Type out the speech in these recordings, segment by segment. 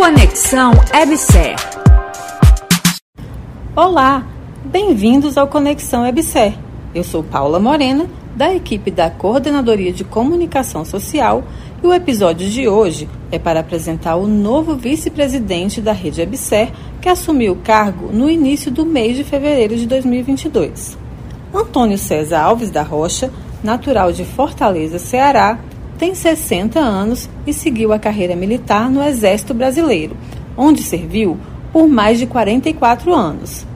Conexão EBSER. Olá, bem-vindos ao Conexão EBSER. Eu sou Paula Morena, da equipe da Coordenadoria de Comunicação Social, e o episódio de hoje é para apresentar o novo vice-presidente da rede EBSER, que assumiu o cargo no início do mês de fevereiro de 2022. Antônio César Alves da Rocha, natural de Fortaleza, Ceará, tem 60 anos e seguiu a carreira militar no Exército Brasileiro, onde serviu por mais de 44 anos.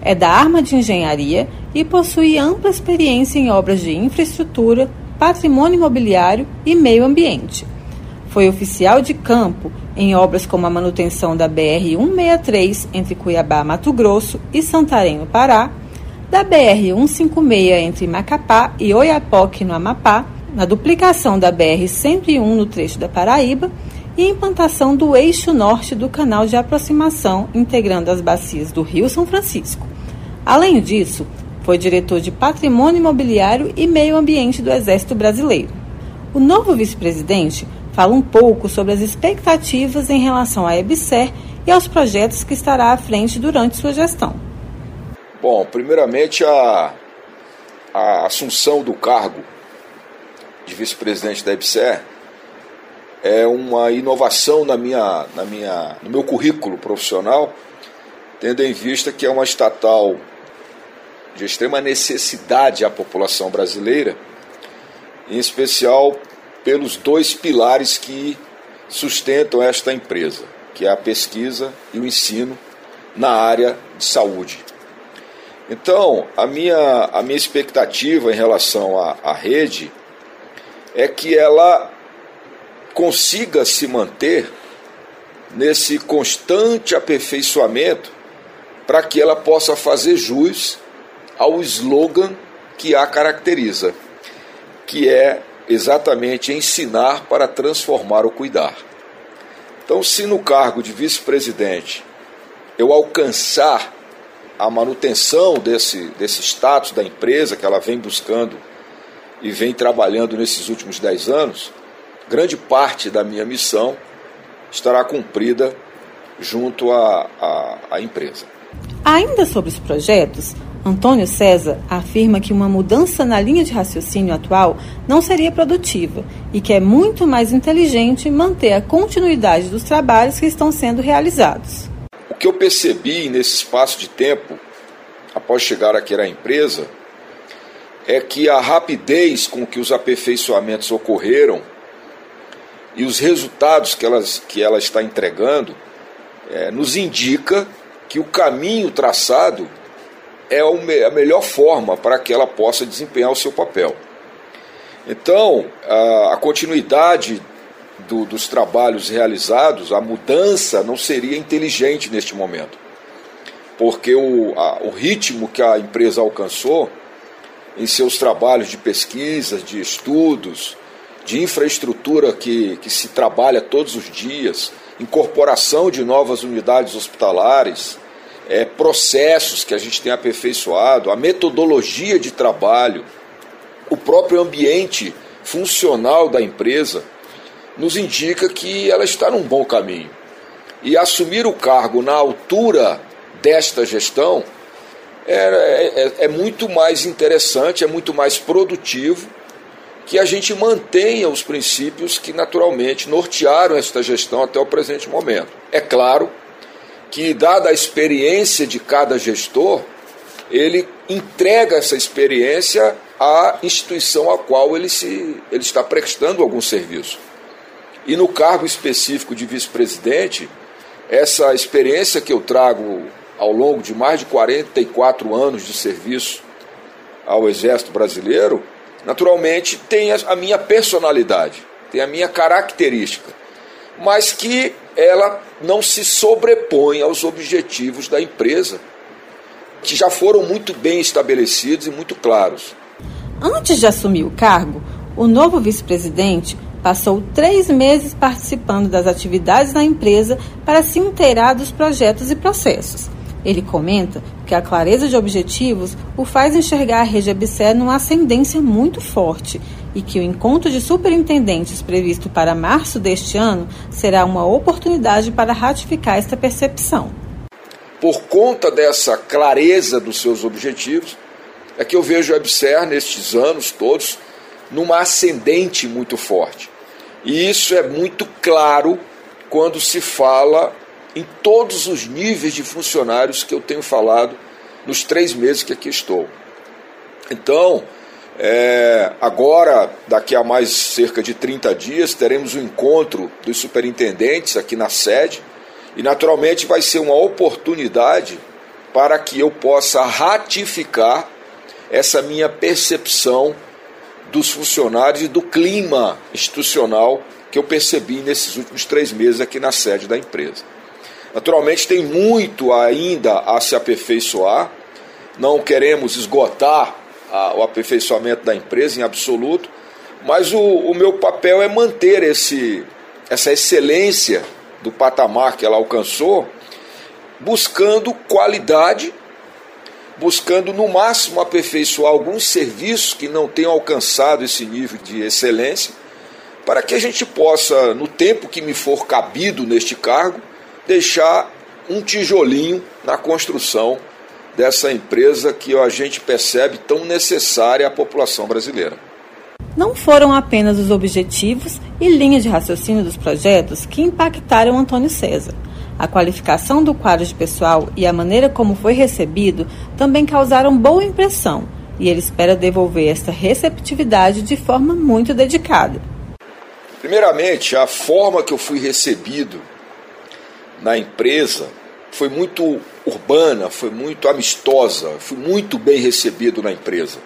É da arma de engenharia e possui ampla experiência em obras de infraestrutura, patrimônio imobiliário e meio ambiente. Foi oficial de campo em obras como a manutenção da BR-163 entre Cuiabá, Mato Grosso e Santarém, no Pará, da BR-156 entre Macapá e Oiapoque, no Amapá, na duplicação da BR-101 no trecho da Paraíba e implantação do eixo norte do canal de aproximação integrando as bacias do Rio São Francisco. Além disso, foi diretor de Patrimônio Imobiliário e Meio Ambiente do Exército Brasileiro. O novo vice-presidente fala um pouco sobre as expectativas em relação à EBSER e aos projetos que estará à frente durante sua gestão. Bom, primeiramente a, a assunção do cargo de vice-presidente da EBSER é uma inovação na minha, na minha, no meu currículo profissional, tendo em vista que é uma estatal de extrema necessidade à população brasileira, em especial pelos dois pilares que sustentam esta empresa, que é a pesquisa e o ensino na área de saúde. Então, a minha, a minha expectativa em relação à, à rede é que ela consiga se manter nesse constante aperfeiçoamento para que ela possa fazer jus ao slogan que a caracteriza, que é exatamente ensinar para transformar ou cuidar. Então, se no cargo de vice-presidente eu alcançar a manutenção desse, desse status da empresa que ela vem buscando e vem trabalhando nesses últimos dez anos, grande parte da minha missão estará cumprida junto à, à, à empresa. Ainda sobre os projetos, Antônio César afirma que uma mudança na linha de raciocínio atual não seria produtiva e que é muito mais inteligente manter a continuidade dos trabalhos que estão sendo realizados. O que eu percebi nesse espaço de tempo, após chegar aqui à empresa, é que a rapidez com que os aperfeiçoamentos ocorreram e os resultados que, elas, que ela está entregando é, nos indica que o caminho traçado é a melhor forma para que ela possa desempenhar o seu papel. Então, a, continuidade do, dos trabalhos realizados, a mudança não seria inteligente neste momento, porque o, a, o ritmo que a empresa alcançou em seus trabalhos de pesquisa, de estudos, de infraestrutura que, que se trabalha todos os dias, incorporação de novas unidades hospitalares, é, processos que a gente tem aperfeiçoado, a metodologia de trabalho, o próprio ambiente funcional da empresa, nos indica que ela está num bom caminho. E assumir o cargo na altura desta gestão é, é, é muito mais interessante, é muito mais produtivo que a gente mantenha os princípios que naturalmente nortearam esta gestão até o presente momento. É claro que, dada a experiência de cada gestor, ele entrega essa experiência à instituição a qual ele, se, ele está prestando algum serviço. E no cargo específico de vice-presidente, essa experiência que eu trago ao longo de mais de 44 anos de serviço ao Exército Brasileiro, naturalmente tem a minha personalidade, tem a minha característica, mas que ela não se sobrepõe aos objetivos da empresa, que já foram muito bem estabelecidos e muito claros. Antes de assumir o cargo, o novo vice-presidente passou três meses participando das atividades da empresa para se inteirar dos projetos e processos. Ele comenta porque a clareza de objetivos o faz enxergar a rede EBSER numa ascendência muito forte e que o encontro de superintendentes previsto para março deste ano será uma oportunidade para ratificar esta percepção. Por conta dessa clareza dos seus objetivos, é que eu vejo a EBSER nestes anos todos numa ascendente muito forte. E isso é muito claro quando se fala em todos os níveis de funcionários que eu tenho falado nos três meses que aqui estou. Então, é, agora, daqui a mais cerca de 30 dias, teremos o um encontro dos superintendentes aqui na sede e, naturalmente, vai ser uma oportunidade para que eu possa ratificar essa minha percepção dos funcionários e do clima institucional que eu percebi nesses últimos três meses aqui na sede da empresa. Naturalmente, tem muito ainda a se aperfeiçoar, não queremos esgotar a, o aperfeiçoamento da empresa em absoluto, mas o, o meu papel é manter esse, essa excelência do patamar que ela alcançou, buscando qualidade buscando no máximo aperfeiçoar alguns serviços que não tenham alcançado esse nível de excelência, para que a gente possa, no tempo que me for cabido neste cargo, deixar um tijolinho na construção dessa empresa que a gente percebe tão necessária à população brasileira. Não foram apenas os objetivos e linhas de raciocínio dos projetos que impactaram Antônio César. A qualificação do quadro de pessoal e a maneira como foi recebido também causaram boa impressão e ele espera devolver esta receptividade de forma muito dedicada. Primeiramente, a forma que eu fui recebido na empresa foi muito urbana, foi muito amistosa, fui muito bem recebido na empresa.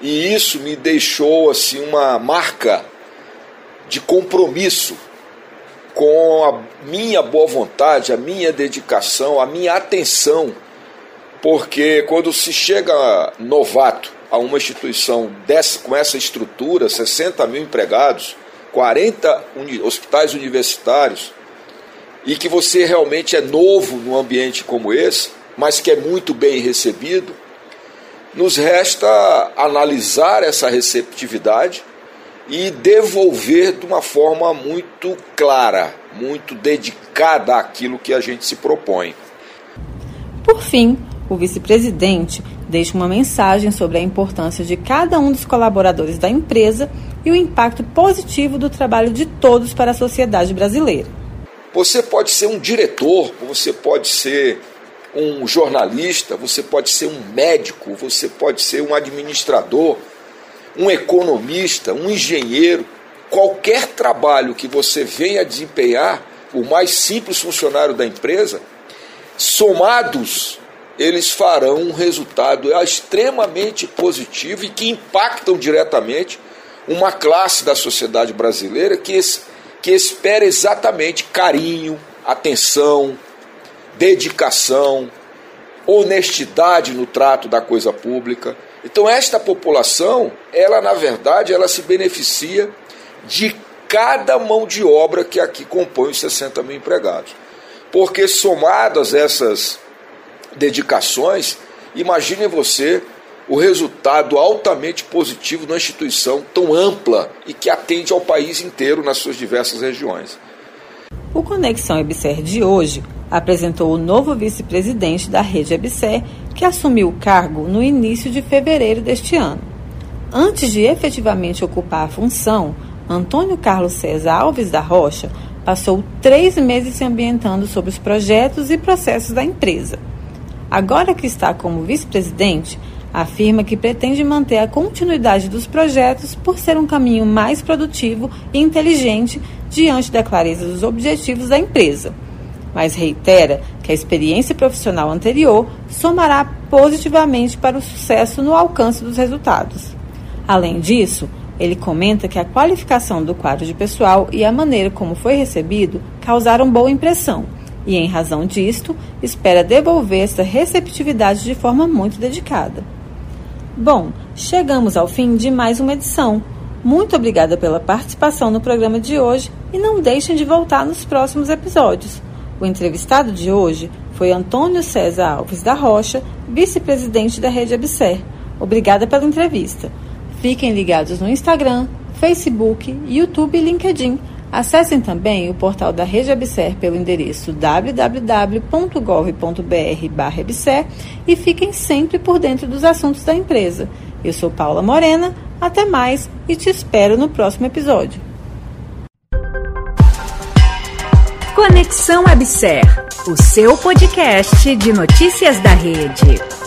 E isso me deixou assim uma marca de compromisso com a minha boa vontade, a minha dedicação, a minha atenção, porque quando se chega novato a uma instituição dessa, com essa estrutura, 60 mil empregados, 40 uni hospitais universitários, e que você realmente é novo num ambiente como esse, mas que é muito bem recebido, nos resta analisar essa receptividade e devolver de uma forma muito clara, muito dedicada àquilo que a gente se propõe. Por fim, o vice-presidente deixa uma mensagem sobre a importância de cada um dos colaboradores da empresa e o impacto positivo do trabalho de todos para a sociedade brasileira. Você pode ser um diretor, você pode ser um jornalista, você pode ser um médico, você pode ser um administrador, um economista, um engenheiro, qualquer trabalho que você venha desempenhar, o mais simples funcionário da empresa, somados, eles farão um resultado extremamente positivo e que impactam diretamente uma classe da sociedade brasileira que, que espera exatamente carinho, atenção, dedicação, honestidade no trato da coisa pública. Então esta população, ela na verdade, ela se beneficia de cada mão de obra que aqui compõe os 60 mil empregados. Porque somadas essas dedicações, imagine você o resultado altamente positivo de uma instituição tão ampla e que atende ao país inteiro nas suas diversas regiões. O Conexão EBSER de hoje apresentou o novo vice-presidente da rede EBSER, que assumiu o cargo no início de fevereiro deste ano. Antes de efetivamente ocupar a função, Antônio Carlos César Alves da Rocha passou três meses se ambientando sobre os projetos e processos da empresa. Agora que está como vice-presidente, afirma que pretende manter a continuidade dos projetos por ser um caminho mais produtivo e inteligente diante da clareza dos objetivos da empresa. Mas reitera que a experiência profissional anterior somará positivamente para o sucesso no alcance dos resultados. Além disso, ele comenta que a qualificação do quadro de pessoal e a maneira como foi recebido causaram boa impressão e, em razão disto, espera devolver essa receptividade de forma muito dedicada. Bom, chegamos ao fim de mais uma edição. Muito obrigada pela participação no programa de hoje e não deixem de voltar nos próximos episódios. O entrevistado de hoje foi Antônio César Alves da Rocha, vice-presidente da Rede Abser. Obrigada pela entrevista. Fiquem ligados no Instagram, Facebook, YouTube e LinkedIn. Acessem também o portal da Rede Abser pelo endereço www.gov.br/abser e fiquem sempre por dentro dos assuntos da empresa. Eu sou Paula Morena, até mais e te espero no próximo episódio. Conexão Abser, o seu podcast de notícias da rede.